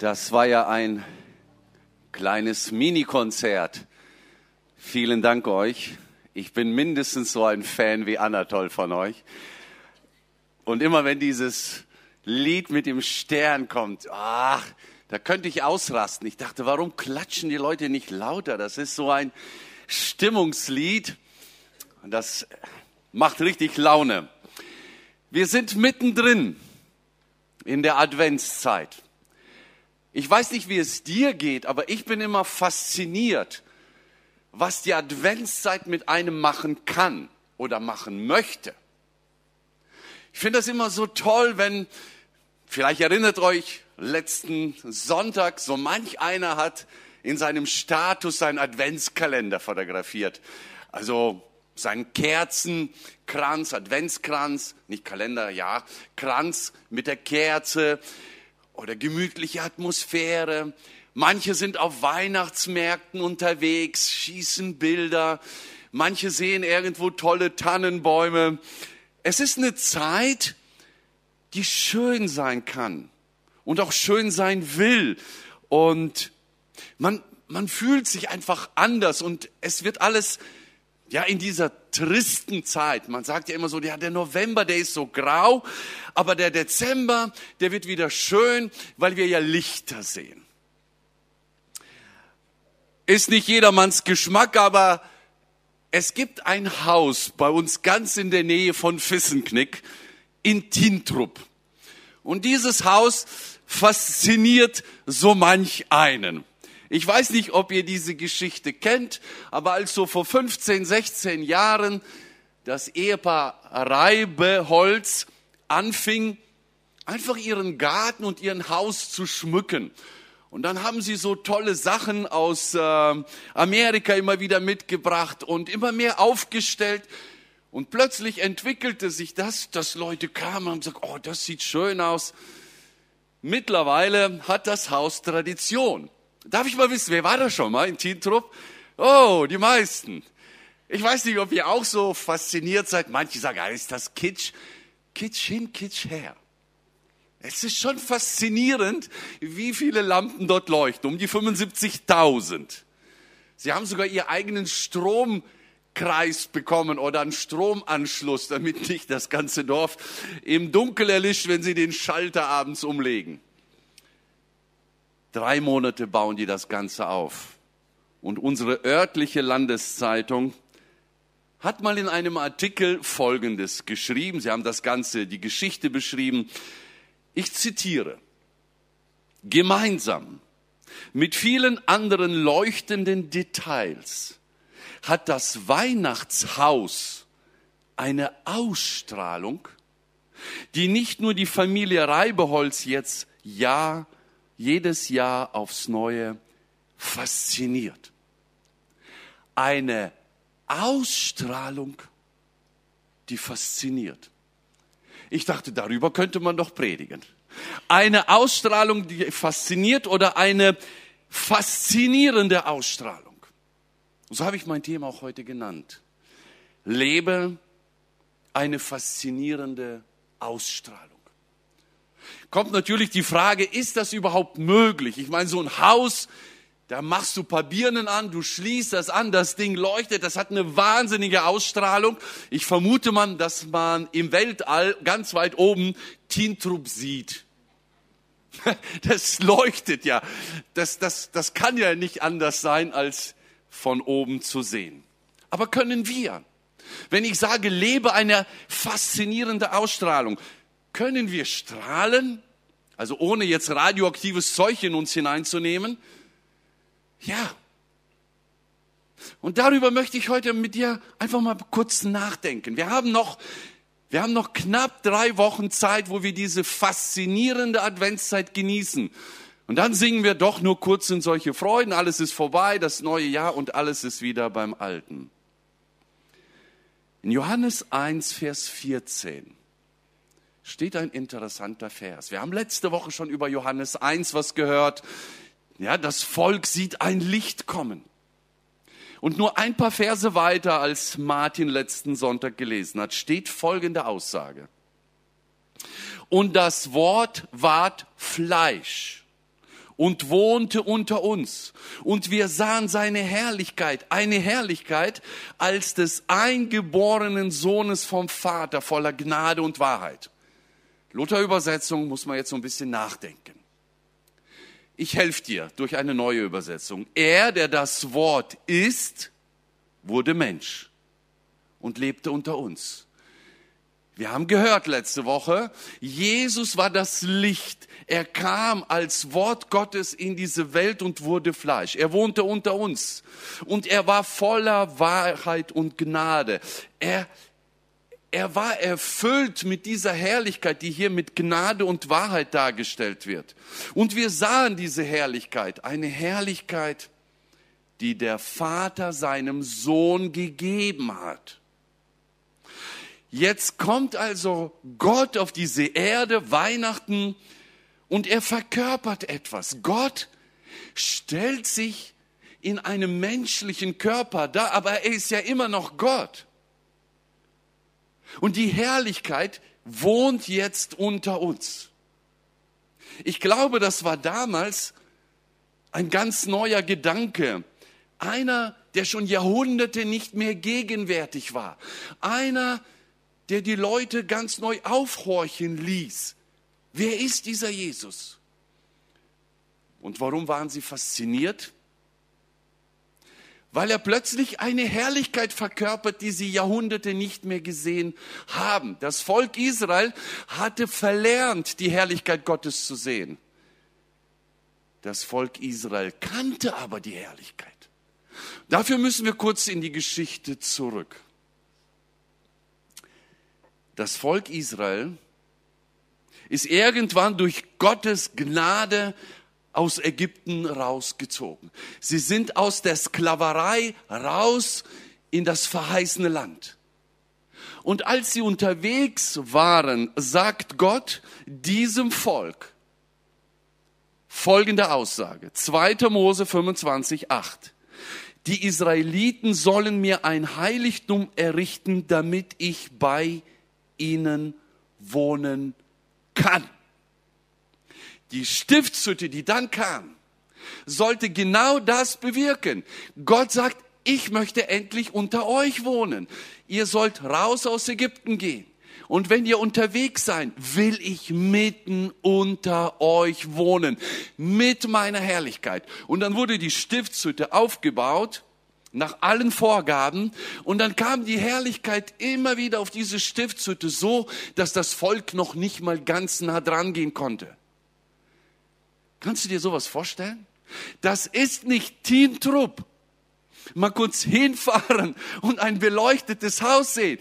Das war ja ein kleines Mini-Konzert. Vielen Dank euch. Ich bin mindestens so ein Fan wie Anatol von euch. Und immer wenn dieses Lied mit dem Stern kommt, ach, da könnte ich ausrasten. Ich dachte, warum klatschen die Leute nicht lauter? Das ist so ein Stimmungslied. Das macht richtig Laune. Wir sind mittendrin in der Adventszeit. Ich weiß nicht, wie es dir geht, aber ich bin immer fasziniert, was die Adventszeit mit einem machen kann oder machen möchte. Ich finde das immer so toll, wenn, vielleicht erinnert euch, letzten Sonntag, so manch einer hat in seinem Status seinen Adventskalender fotografiert. Also seinen Kerzenkranz, Adventskranz, nicht Kalender, ja, Kranz mit der Kerze oder gemütliche Atmosphäre. Manche sind auf Weihnachtsmärkten unterwegs, schießen Bilder. Manche sehen irgendwo tolle Tannenbäume. Es ist eine Zeit, die schön sein kann und auch schön sein will. Und man, man fühlt sich einfach anders und es wird alles ja, in dieser tristen Zeit, man sagt ja immer so, ja, der November, der ist so grau, aber der Dezember, der wird wieder schön, weil wir ja Lichter sehen. Ist nicht jedermanns Geschmack, aber es gibt ein Haus bei uns ganz in der Nähe von Fissenknick in Tintrup. Und dieses Haus fasziniert so manch einen. Ich weiß nicht, ob ihr diese Geschichte kennt, aber als so vor 15, 16 Jahren das Ehepaar Reibeholz anfing, einfach ihren Garten und ihren Haus zu schmücken. Und dann haben sie so tolle Sachen aus äh, Amerika immer wieder mitgebracht und immer mehr aufgestellt. Und plötzlich entwickelte sich das, dass Leute kamen und sagten, oh, das sieht schön aus. Mittlerweile hat das Haus Tradition. Darf ich mal wissen, wer war da schon mal in Teentrupp? Oh, die meisten. Ich weiß nicht, ob ihr auch so fasziniert seid. Manche sagen, ah, ist das Kitsch? Kitsch hin, Kitsch her. Es ist schon faszinierend, wie viele Lampen dort leuchten. Um die 75.000. Sie haben sogar ihren eigenen Stromkreis bekommen oder einen Stromanschluss, damit nicht das ganze Dorf im Dunkel erlischt, wenn sie den Schalter abends umlegen. Drei Monate bauen die das Ganze auf. Und unsere örtliche Landeszeitung hat mal in einem Artikel Folgendes geschrieben. Sie haben das Ganze, die Geschichte beschrieben. Ich zitiere. Gemeinsam mit vielen anderen leuchtenden Details hat das Weihnachtshaus eine Ausstrahlung, die nicht nur die Familie Reibeholz jetzt Jahr jedes Jahr aufs Neue fasziniert. Eine Ausstrahlung, die fasziniert. Ich dachte, darüber könnte man doch predigen. Eine Ausstrahlung, die fasziniert oder eine faszinierende Ausstrahlung. So habe ich mein Thema auch heute genannt. Lebe eine faszinierende Ausstrahlung kommt natürlich die Frage, ist das überhaupt möglich? Ich meine, so ein Haus, da machst du paar Birnen an, du schließt das an, das Ding leuchtet, das hat eine wahnsinnige Ausstrahlung. Ich vermute man, dass man im Weltall ganz weit oben Tintrup sieht. Das leuchtet ja. Das, das, das kann ja nicht anders sein, als von oben zu sehen. Aber können wir? Wenn ich sage, lebe eine faszinierende Ausstrahlung, können wir strahlen, also ohne jetzt radioaktives Zeug in uns hineinzunehmen? Ja. Und darüber möchte ich heute mit dir einfach mal kurz nachdenken. Wir haben noch, wir haben noch knapp drei Wochen Zeit, wo wir diese faszinierende Adventszeit genießen. Und dann singen wir doch nur kurz in solche Freuden, alles ist vorbei, das neue Jahr und alles ist wieder beim Alten. In Johannes 1, Vers 14 steht ein interessanter Vers. Wir haben letzte Woche schon über Johannes 1 was gehört. Ja, das Volk sieht ein Licht kommen. Und nur ein paar Verse weiter, als Martin letzten Sonntag gelesen hat, steht folgende Aussage. Und das Wort ward Fleisch und wohnte unter uns. Und wir sahen seine Herrlichkeit, eine Herrlichkeit als des eingeborenen Sohnes vom Vater voller Gnade und Wahrheit. Luther Übersetzung muss man jetzt so ein bisschen nachdenken. Ich helfe dir durch eine neue Übersetzung. Er, der das Wort ist, wurde Mensch und lebte unter uns. Wir haben gehört letzte Woche, Jesus war das Licht. Er kam als Wort Gottes in diese Welt und wurde Fleisch. Er wohnte unter uns und er war voller Wahrheit und Gnade. Er, er war erfüllt mit dieser Herrlichkeit, die hier mit Gnade und Wahrheit dargestellt wird. Und wir sahen diese Herrlichkeit, eine Herrlichkeit, die der Vater seinem Sohn gegeben hat. Jetzt kommt also Gott auf diese Erde, Weihnachten, und er verkörpert etwas. Gott stellt sich in einem menschlichen Körper da, aber er ist ja immer noch Gott. Und die Herrlichkeit wohnt jetzt unter uns. Ich glaube, das war damals ein ganz neuer Gedanke. Einer, der schon Jahrhunderte nicht mehr gegenwärtig war. Einer, der die Leute ganz neu aufhorchen ließ. Wer ist dieser Jesus? Und warum waren sie fasziniert? Weil er plötzlich eine Herrlichkeit verkörpert, die sie Jahrhunderte nicht mehr gesehen haben. Das Volk Israel hatte verlernt, die Herrlichkeit Gottes zu sehen. Das Volk Israel kannte aber die Herrlichkeit. Dafür müssen wir kurz in die Geschichte zurück das Volk Israel ist irgendwann durch Gottes Gnade aus Ägypten rausgezogen. Sie sind aus der Sklaverei raus in das verheißene Land. Und als sie unterwegs waren, sagt Gott diesem Volk folgende Aussage. 2. Mose 25, 8. Die Israeliten sollen mir ein Heiligtum errichten, damit ich bei ihnen wohnen kann. Die Stiftshütte, die dann kam, sollte genau das bewirken. Gott sagt, ich möchte endlich unter euch wohnen. Ihr sollt raus aus Ägypten gehen. Und wenn ihr unterwegs seid, will ich mitten unter euch wohnen, mit meiner Herrlichkeit. Und dann wurde die Stiftshütte aufgebaut nach allen Vorgaben. Und dann kam die Herrlichkeit immer wieder auf diese Stiftshütte so, dass das Volk noch nicht mal ganz nah dran gehen konnte. Kannst du dir sowas vorstellen? Das ist nicht Teamtrupp. Mal kurz hinfahren und ein beleuchtetes Haus sehen.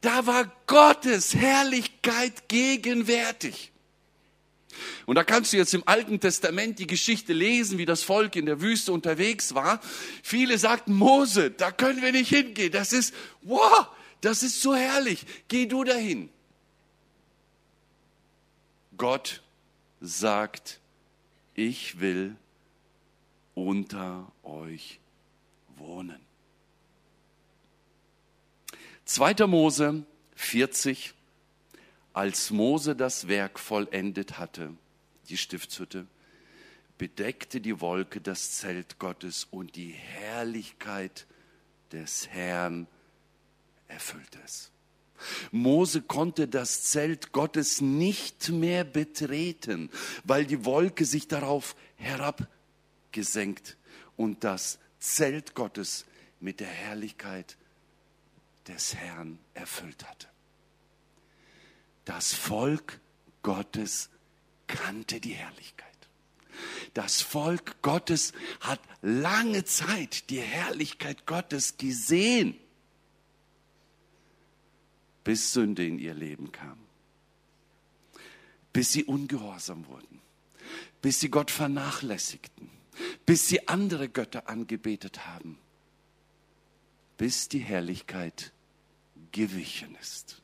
Da war Gottes Herrlichkeit gegenwärtig. Und da kannst du jetzt im Alten Testament die Geschichte lesen, wie das Volk in der Wüste unterwegs war. Viele sagten, Mose, da können wir nicht hingehen. Das ist, wow, das ist so herrlich. Geh du dahin. Gott sagt, ich will unter euch wohnen. 2. Mose 40, als Mose das Werk vollendet hatte, die Stiftshütte, bedeckte die Wolke das Zelt Gottes und die Herrlichkeit des Herrn erfüllte es. Mose konnte das Zelt Gottes nicht mehr betreten, weil die Wolke sich darauf herabgesenkt und das Zelt Gottes mit der Herrlichkeit des Herrn erfüllt hatte. Das Volk Gottes kannte die Herrlichkeit. Das Volk Gottes hat lange Zeit die Herrlichkeit Gottes gesehen, bis Sünde in ihr Leben kam, bis sie ungehorsam wurden, bis sie Gott vernachlässigten, bis sie andere Götter angebetet haben, bis die Herrlichkeit gewichen ist.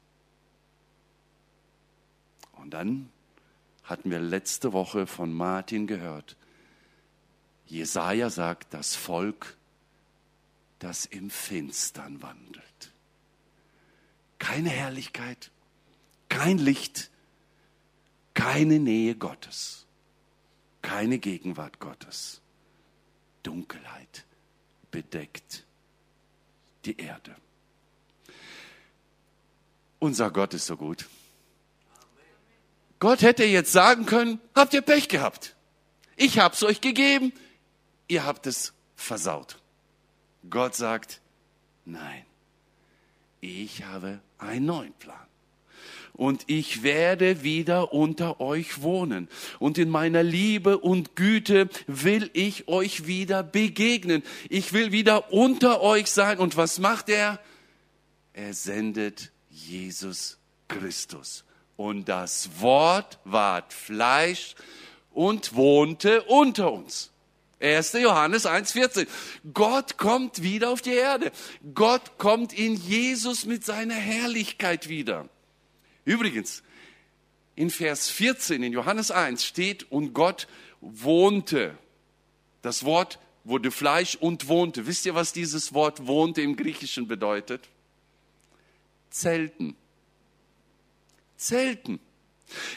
Und dann hatten wir letzte Woche von Martin gehört. Jesaja sagt, das Volk, das im Finstern wandelt. Keine Herrlichkeit, kein Licht, keine Nähe Gottes, keine Gegenwart Gottes. Dunkelheit bedeckt die Erde. Unser Gott ist so gut. Gott hätte jetzt sagen können, habt ihr Pech gehabt. Ich hab's euch gegeben, ihr habt es versaut. Gott sagt, nein, ich habe einen neuen Plan. Und ich werde wieder unter euch wohnen. Und in meiner Liebe und Güte will ich euch wieder begegnen. Ich will wieder unter euch sein. Und was macht er? Er sendet Jesus Christus. Und das Wort ward Fleisch und wohnte unter uns. 1. Johannes 1,14. Gott kommt wieder auf die Erde. Gott kommt in Jesus mit seiner Herrlichkeit wieder. Übrigens, in Vers 14 in Johannes 1 steht, und Gott wohnte. Das Wort wurde Fleisch und wohnte. Wisst ihr, was dieses Wort wohnte im Griechischen bedeutet? Zelten. Zelten.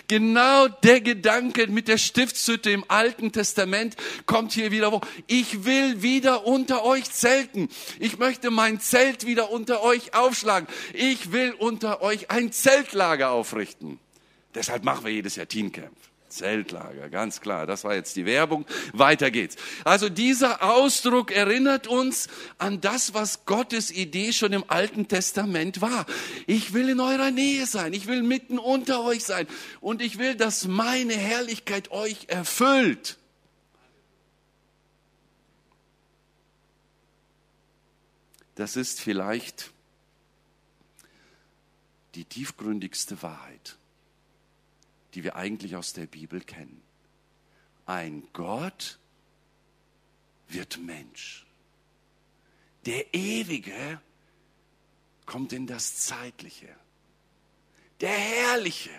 Genau der Gedanke mit der Stiftshütte im Alten Testament kommt hier wieder. Ich will wieder unter euch zelten. Ich möchte mein Zelt wieder unter euch aufschlagen. Ich will unter euch ein Zeltlager aufrichten. Deshalb machen wir jedes Jahr Teencamp. Zeltlager, ganz klar. Das war jetzt die Werbung. Weiter geht's. Also dieser Ausdruck erinnert uns an das, was Gottes Idee schon im Alten Testament war. Ich will in eurer Nähe sein. Ich will mitten unter euch sein. Und ich will, dass meine Herrlichkeit euch erfüllt. Das ist vielleicht die tiefgründigste Wahrheit die wir eigentlich aus der Bibel kennen. Ein Gott wird Mensch. Der Ewige kommt in das Zeitliche. Der Herrliche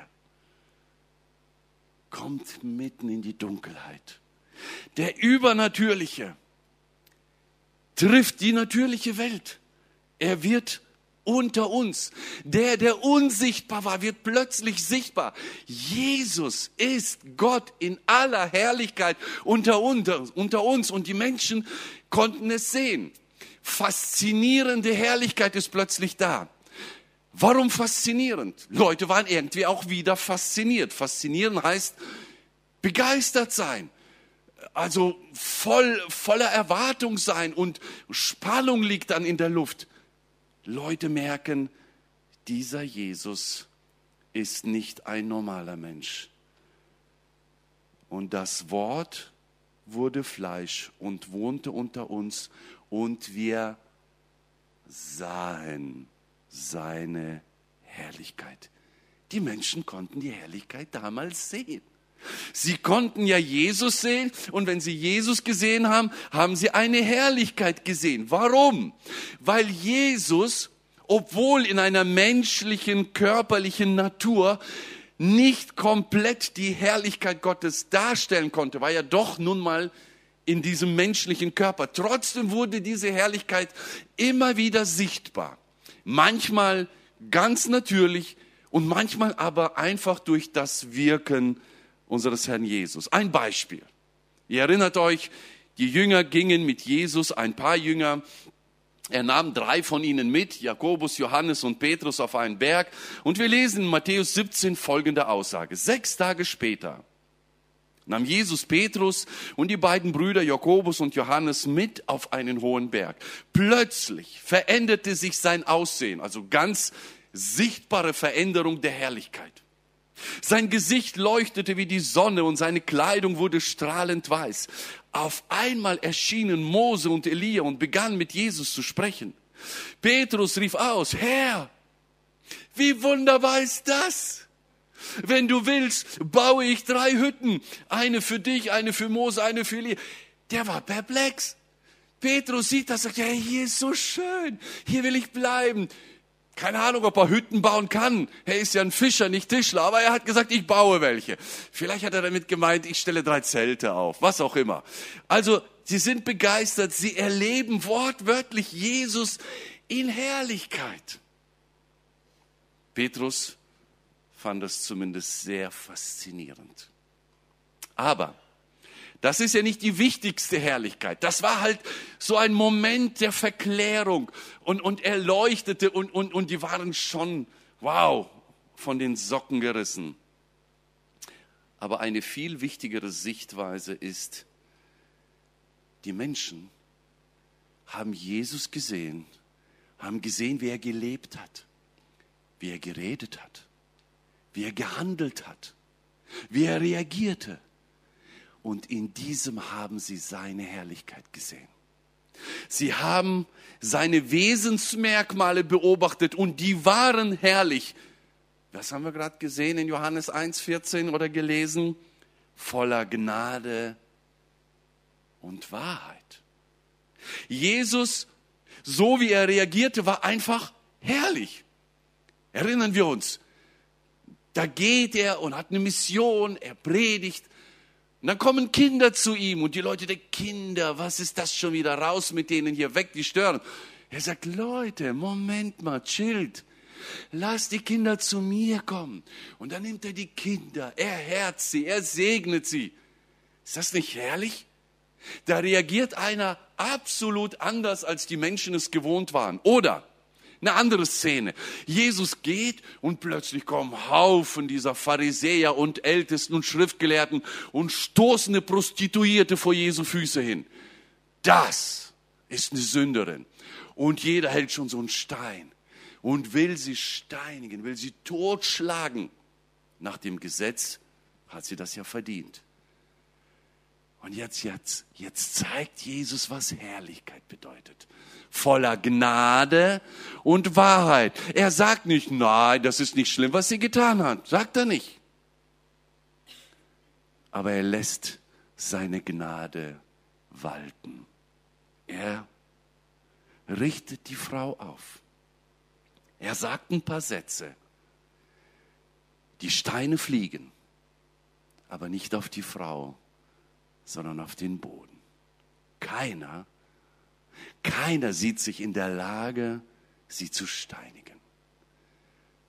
kommt mitten in die Dunkelheit. Der Übernatürliche trifft die natürliche Welt. Er wird unter uns. Der, der unsichtbar war, wird plötzlich sichtbar. Jesus ist Gott in aller Herrlichkeit unter, unter, unter uns und die Menschen konnten es sehen. Faszinierende Herrlichkeit ist plötzlich da. Warum faszinierend? Leute waren irgendwie auch wieder fasziniert. Faszinieren heißt begeistert sein also voll, voller Erwartung sein und Spannung liegt dann in der Luft. Leute merken, dieser Jesus ist nicht ein normaler Mensch. Und das Wort wurde Fleisch und wohnte unter uns und wir sahen seine Herrlichkeit. Die Menschen konnten die Herrlichkeit damals sehen. Sie konnten ja Jesus sehen und wenn sie Jesus gesehen haben, haben sie eine Herrlichkeit gesehen. Warum? Weil Jesus, obwohl in einer menschlichen, körperlichen Natur, nicht komplett die Herrlichkeit Gottes darstellen konnte, war ja doch nun mal in diesem menschlichen Körper. Trotzdem wurde diese Herrlichkeit immer wieder sichtbar. Manchmal ganz natürlich und manchmal aber einfach durch das Wirken unseres Herrn Jesus. Ein Beispiel. Ihr erinnert euch, die Jünger gingen mit Jesus, ein paar Jünger, er nahm drei von ihnen mit, Jakobus, Johannes und Petrus auf einen Berg. Und wir lesen in Matthäus 17 folgende Aussage. Sechs Tage später nahm Jesus Petrus und die beiden Brüder Jakobus und Johannes mit auf einen hohen Berg. Plötzlich veränderte sich sein Aussehen, also ganz sichtbare Veränderung der Herrlichkeit. Sein Gesicht leuchtete wie die Sonne und seine Kleidung wurde strahlend weiß. Auf einmal erschienen Mose und Elia und begannen mit Jesus zu sprechen. Petrus rief aus, Herr, wie wunderbar ist das? Wenn du willst, baue ich drei Hütten. Eine für dich, eine für Mose, eine für Elia. Der war perplex. Petrus sieht das, sagt, ja, hier ist so schön. Hier will ich bleiben. Keine Ahnung, ob er Hütten bauen kann. Er ist ja ein Fischer, nicht Tischler, aber er hat gesagt, ich baue welche. Vielleicht hat er damit gemeint, ich stelle drei Zelte auf, was auch immer. Also, sie sind begeistert, sie erleben wortwörtlich Jesus in Herrlichkeit. Petrus fand das zumindest sehr faszinierend. Aber Das ist ja nicht die wichtigste Herrlichkeit. Das war halt so ein Moment der Verklärung und, und er leuchtete und, und, und die waren schon, wow, von den Socken gerissen. Aber eine viel wichtigere Sichtweise ist, die Menschen haben Jesus gesehen, haben gesehen, wie er gelebt hat, wie er geredet hat, wie er gehandelt hat, wie er reagierte und in diesem haben sie seine Herrlichkeit gesehen. Sie haben seine Wesensmerkmale beobachtet und die waren herrlich. Was haben wir gerade gesehen in Johannes 1,14 oder gelesen? Voller Gnade und Wahrheit. Jesus, so wie er reagierte, war einfach herrlich. Erinnern wir uns. Da geht er und hat eine Mission, er predigt, und dann kommen Kinder zu ihm und die Leute denken, Kinder, was ist das schon wieder raus mit denen hier weg, die stören. Er sagt, Leute, Moment mal, chillt. Lass die Kinder zu mir kommen. Und dann nimmt er die Kinder, er herzt sie, er segnet sie. Ist das nicht herrlich? Da reagiert einer absolut anders, als die Menschen es gewohnt waren. Oder eine andere Szene. Jesus geht und plötzlich kommen Haufen dieser Pharisäer und Ältesten und Schriftgelehrten und stoßen eine Prostituierte vor Jesu Füße hin. Das ist eine Sünderin. Und jeder hält schon so einen Stein und will sie steinigen, will sie totschlagen. Nach dem Gesetz hat sie das ja verdient. Und jetzt, jetzt, jetzt zeigt Jesus, was Herrlichkeit bedeutet voller Gnade und Wahrheit. Er sagt nicht, nein, das ist nicht schlimm, was sie getan hat. Sagt er nicht. Aber er lässt seine Gnade walten. Er richtet die Frau auf. Er sagt ein paar Sätze. Die Steine fliegen, aber nicht auf die Frau, sondern auf den Boden. Keiner keiner sieht sich in der Lage, sie zu steinigen.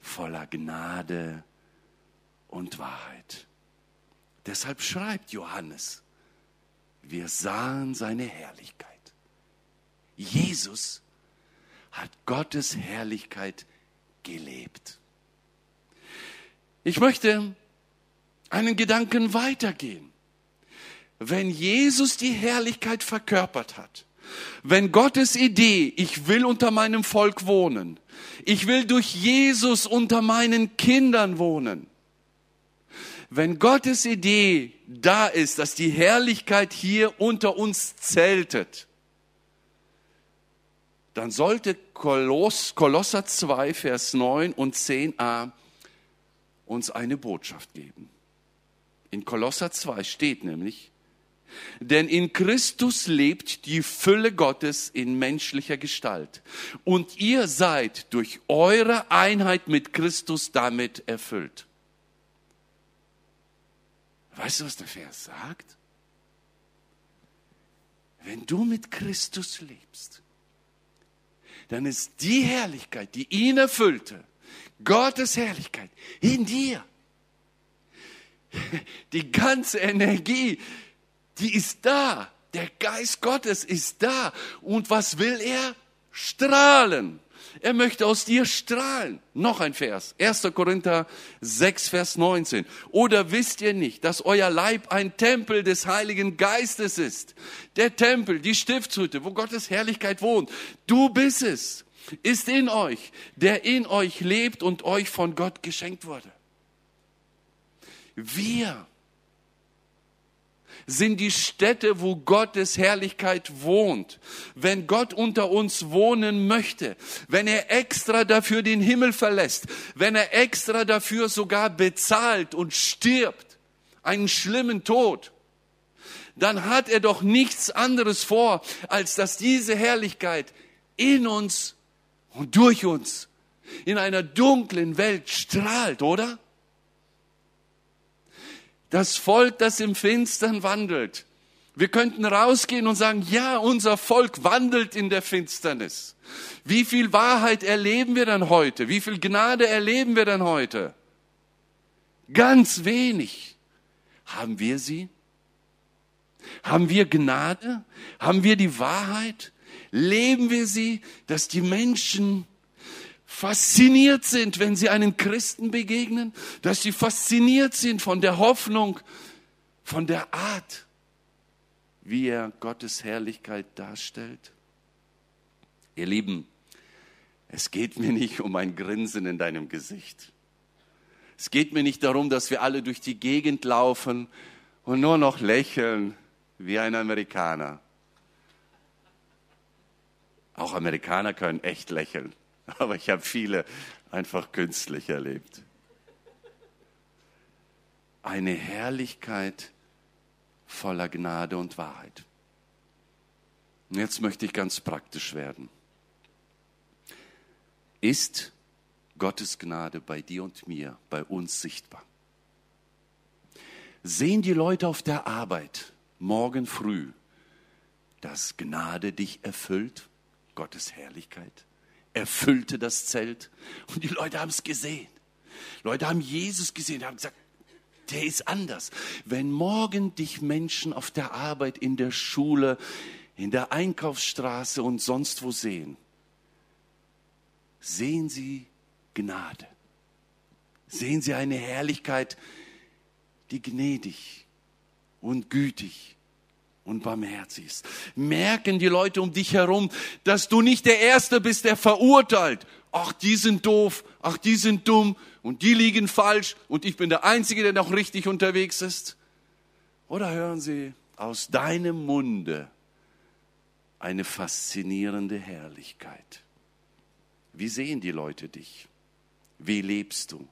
Voller Gnade und Wahrheit. Deshalb schreibt Johannes, wir sahen seine Herrlichkeit. Jesus hat Gottes Herrlichkeit gelebt. Ich möchte einen Gedanken weitergehen. Wenn Jesus die Herrlichkeit verkörpert hat, wenn Gottes Idee, ich will unter meinem Volk wohnen, ich will durch Jesus unter meinen Kindern wohnen, wenn Gottes Idee da ist, dass die Herrlichkeit hier unter uns zeltet, dann sollte Koloss, Kolosser 2, Vers 9 und 10a uns eine Botschaft geben. In Kolosser 2 steht nämlich, denn in Christus lebt die Fülle Gottes in menschlicher Gestalt. Und ihr seid durch eure Einheit mit Christus damit erfüllt. Weißt du, was der Vers sagt? Wenn du mit Christus lebst, dann ist die Herrlichkeit, die ihn erfüllte, Gottes Herrlichkeit in dir. Die ganze Energie, die ist da. Der Geist Gottes ist da. Und was will er? Strahlen. Er möchte aus dir strahlen. Noch ein Vers. 1. Korinther 6, Vers 19. Oder wisst ihr nicht, dass euer Leib ein Tempel des Heiligen Geistes ist? Der Tempel, die Stiftshütte, wo Gottes Herrlichkeit wohnt. Du bist es. Ist in euch, der in euch lebt und euch von Gott geschenkt wurde. Wir sind die Städte, wo Gottes Herrlichkeit wohnt. Wenn Gott unter uns wohnen möchte, wenn er extra dafür den Himmel verlässt, wenn er extra dafür sogar bezahlt und stirbt, einen schlimmen Tod, dann hat er doch nichts anderes vor, als dass diese Herrlichkeit in uns und durch uns in einer dunklen Welt strahlt, oder? Das Volk, das im Finstern wandelt. Wir könnten rausgehen und sagen, ja, unser Volk wandelt in der Finsternis. Wie viel Wahrheit erleben wir dann heute? Wie viel Gnade erleben wir dann heute? Ganz wenig. Haben wir sie? Haben wir Gnade? Haben wir die Wahrheit? Leben wir sie, dass die Menschen fasziniert sind, wenn sie einen Christen begegnen, dass sie fasziniert sind von der Hoffnung, von der Art, wie er Gottes Herrlichkeit darstellt? Ihr Lieben, es geht mir nicht um ein Grinsen in deinem Gesicht. Es geht mir nicht darum, dass wir alle durch die Gegend laufen und nur noch lächeln wie ein Amerikaner. Auch Amerikaner können echt lächeln, aber ich habe viele einfach künstlich erlebt. Eine Herrlichkeit voller Gnade und Wahrheit. Und jetzt möchte ich ganz praktisch werden. Ist Gottes Gnade bei dir und mir, bei uns sichtbar? Sehen die Leute auf der Arbeit morgen früh, dass Gnade dich erfüllt? Gottes Herrlichkeit erfüllte das Zelt und die Leute haben es gesehen. Leute haben Jesus gesehen, haben gesagt, der ist anders. Wenn morgen dich Menschen auf der Arbeit, in der Schule, in der Einkaufsstraße und sonst wo sehen, sehen sie Gnade. Sehen sie eine Herrlichkeit, die gnädig und gütig und barmherzig ist. Merken die Leute um dich herum, dass du nicht der Erste bist, der verurteilt. Ach, die sind doof, ach, die sind dumm und die liegen falsch und ich bin der Einzige, der noch richtig unterwegs ist. Oder hören sie aus deinem Munde eine faszinierende Herrlichkeit. Wie sehen die Leute dich? Wie lebst du?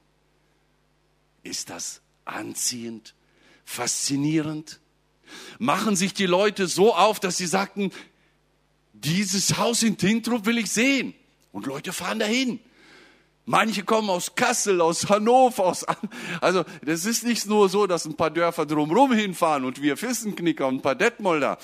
Ist das anziehend, faszinierend? Machen sich die Leute so auf, dass sie sagten, dieses Haus in Tintrup will ich sehen. Und Leute fahren dahin. Manche kommen aus Kassel, aus Hannover, aus, also das ist nicht nur so, dass ein paar Dörfer drumherum hinfahren und wir Fissenknicker und ein paar Detmolder.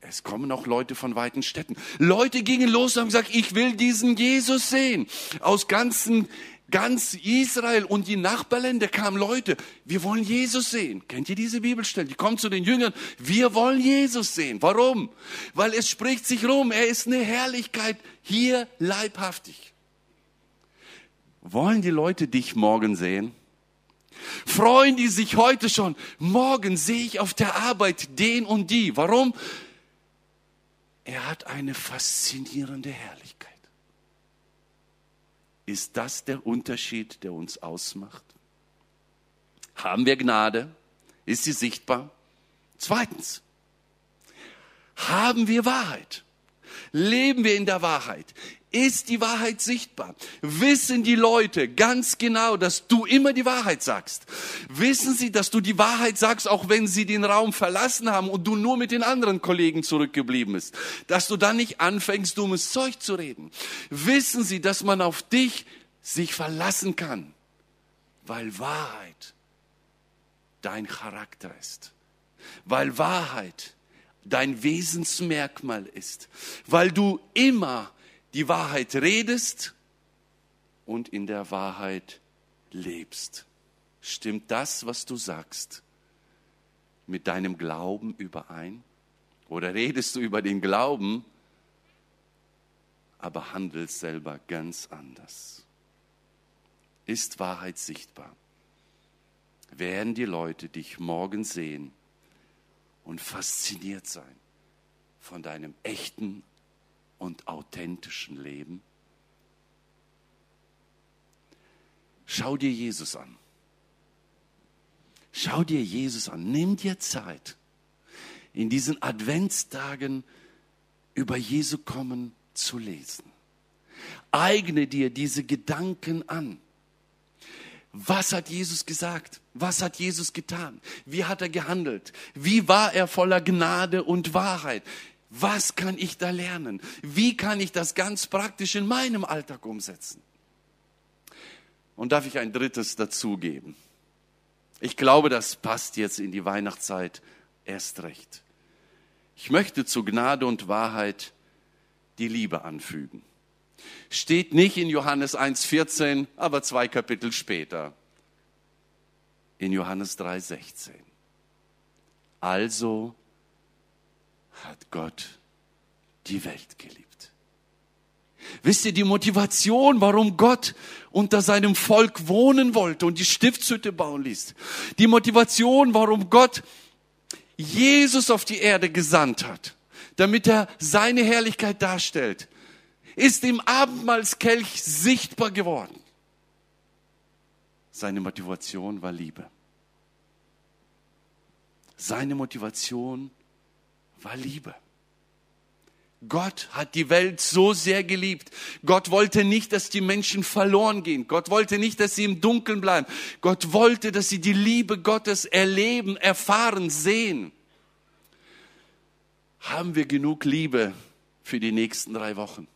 Es kommen auch Leute von weiten Städten. Leute gingen los und haben gesagt, ich will diesen Jesus sehen. Aus ganzen, ganz Israel und die Nachbarländer kamen Leute. Wir wollen Jesus sehen. Kennt ihr diese Bibelstelle? Die kommen zu den Jüngern. Wir wollen Jesus sehen. Warum? Weil es spricht sich rum. Er ist eine Herrlichkeit hier leibhaftig. Wollen die Leute dich morgen sehen? Freuen die sich heute schon? Morgen sehe ich auf der Arbeit den und die. Warum? Er hat eine faszinierende Herrlichkeit. Ist das der Unterschied, der uns ausmacht? Haben wir Gnade? Ist sie sichtbar? Zweitens, haben wir Wahrheit? Leben wir in der Wahrheit? Ist die Wahrheit sichtbar? Wissen die Leute ganz genau, dass du immer die Wahrheit sagst? Wissen sie, dass du die Wahrheit sagst, auch wenn sie den Raum verlassen haben und du nur mit den anderen Kollegen zurückgeblieben bist? Dass du dann nicht anfängst, dummes Zeug zu reden? Wissen sie, dass man auf dich sich verlassen kann? Weil Wahrheit dein Charakter ist. Weil Wahrheit dein Wesensmerkmal ist. Weil du immer die Wahrheit redest und in der Wahrheit lebst. Stimmt das, was du sagst, mit deinem Glauben überein? Oder redest du über den Glauben, aber handelst selber ganz anders? Ist Wahrheit sichtbar? Werden die Leute dich morgen sehen und fasziniert sein von deinem echten und authentischen Leben? Schau dir Jesus an. Schau dir Jesus an. Nimm dir Zeit, in diesen Adventstagen über Jesu kommen zu lesen. Eigne dir diese Gedanken an. Was hat Jesus gesagt? Was hat Jesus getan? Wie hat er gehandelt? Wie war er voller Gnade und Wahrheit? Was kann ich da lernen? Wie kann ich das ganz praktisch in meinem Alltag umsetzen? Und darf ich ein drittes dazugeben? Ich glaube, das passt jetzt in die Weihnachtszeit erst recht. Ich möchte zu Gnade und Wahrheit die Liebe anfügen. Steht nicht in Johannes 1.14, aber zwei Kapitel später. In Johannes 3.16. Also hat Gott die Welt geliebt. Wisst ihr die Motivation, warum Gott unter seinem Volk wohnen wollte und die Stiftshütte bauen ließ? Die Motivation, warum Gott Jesus auf die Erde gesandt hat, damit er seine Herrlichkeit darstellt, ist im Abendmahlskelch sichtbar geworden. Seine Motivation war Liebe. Seine Motivation war Liebe. Gott hat die Welt so sehr geliebt. Gott wollte nicht, dass die Menschen verloren gehen. Gott wollte nicht, dass sie im Dunkeln bleiben. Gott wollte, dass sie die Liebe Gottes erleben, erfahren, sehen. Haben wir genug Liebe für die nächsten drei Wochen?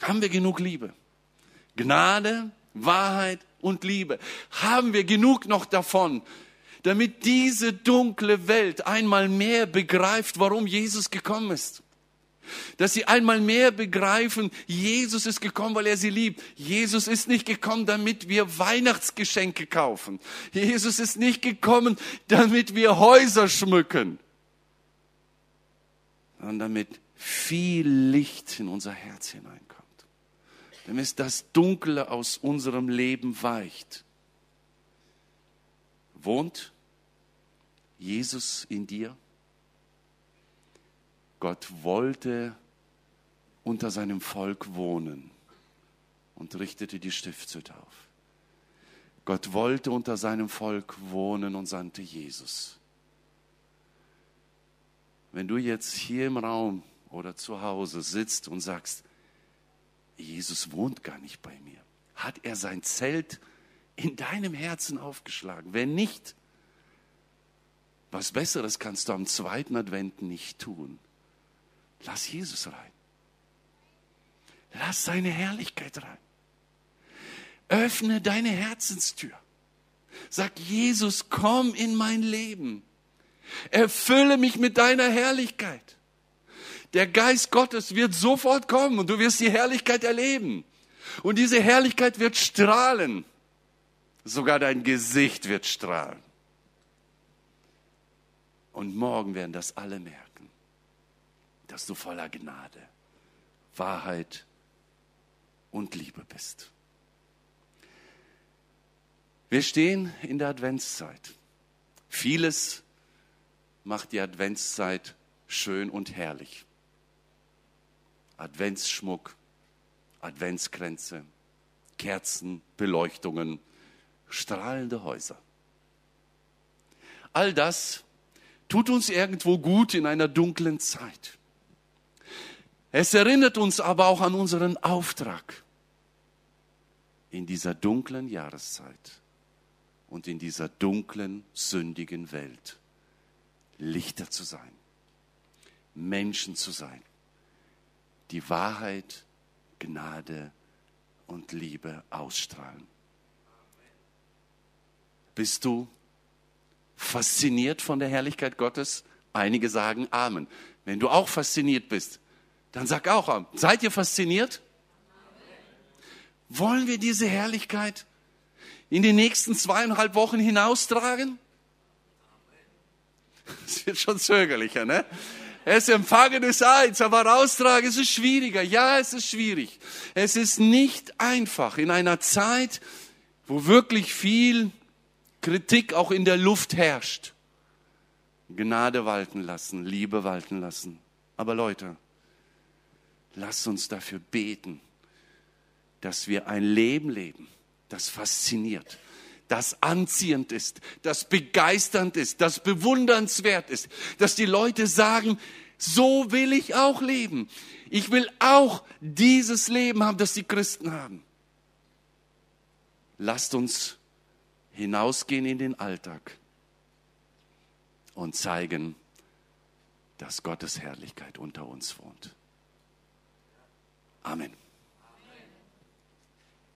Haben wir genug Liebe? Gnade, Wahrheit und Liebe. Haben wir genug noch davon, damit diese dunkle Welt einmal mehr begreift, warum Jesus gekommen ist. Dass sie einmal mehr begreifen, Jesus ist gekommen, weil er sie liebt. Jesus ist nicht gekommen, damit wir Weihnachtsgeschenke kaufen. Jesus ist nicht gekommen, damit wir Häuser schmücken, sondern damit viel Licht in unser Herz hineinkommt. Damit das Dunkle aus unserem Leben weicht Wohnt Jesus in dir? Gott wollte unter seinem Volk wohnen und richtete die Stiftshütte auf. Gott wollte unter seinem Volk wohnen und sandte Jesus. Wenn du jetzt hier im Raum oder zu Hause sitzt und sagst, Jesus wohnt gar nicht bei mir, hat er sein Zelt in deinem Herzen aufgeschlagen. Wenn nicht, was Besseres kannst du am zweiten Advent nicht tun. Lass Jesus rein. Lass seine Herrlichkeit rein. Öffne deine Herzenstür. Sag, Jesus, komm in mein Leben. Erfülle mich mit deiner Herrlichkeit. Der Geist Gottes wird sofort kommen und du wirst die Herrlichkeit erleben. Und diese Herrlichkeit wird strahlen. Sogar dein Gesicht wird strahlen. Und morgen werden das alle merken, dass du voller Gnade, Wahrheit und Liebe bist. Wir stehen in der Adventszeit. Vieles macht die Adventszeit schön und herrlich. Adventsschmuck, Adventskränze, Kerzen, Beleuchtungen, strahlende Häuser. All das tut uns irgendwo gut in einer dunklen Zeit. Es erinnert uns aber auch an unseren Auftrag in dieser dunklen Jahreszeit und in dieser dunklen, sündigen Welt. Lichter zu sein, Menschen zu sein, die Wahrheit, Gnade und Liebe ausstrahlen. Bist du fasziniert von der Herrlichkeit Gottes? Einige sagen Amen. Wenn du auch fasziniert bist, dann sag auch Amen. Seid ihr fasziniert? Wollen wir diese Herrlichkeit in den nächsten zweieinhalb Wochen hinaustragen? Es wird schon zögerlicher, ne? Es empfangen ist eins, aber raustragen ist schwieriger. Ja, es ist schwierig. Es ist nicht einfach in einer Zeit, wo wirklich viel Kritik auch in der Luft herrscht. Gnade walten lassen, Liebe walten lassen. Aber Leute, lasst uns dafür beten, dass wir ein Leben leben, das fasziniert, das anziehend ist, das begeisternd ist, das bewundernswert ist, dass die Leute sagen, so will ich auch leben. Ich will auch dieses Leben haben, das die Christen haben. Lasst uns hinausgehen in den Alltag und zeigen, dass Gottes Herrlichkeit unter uns wohnt. Amen.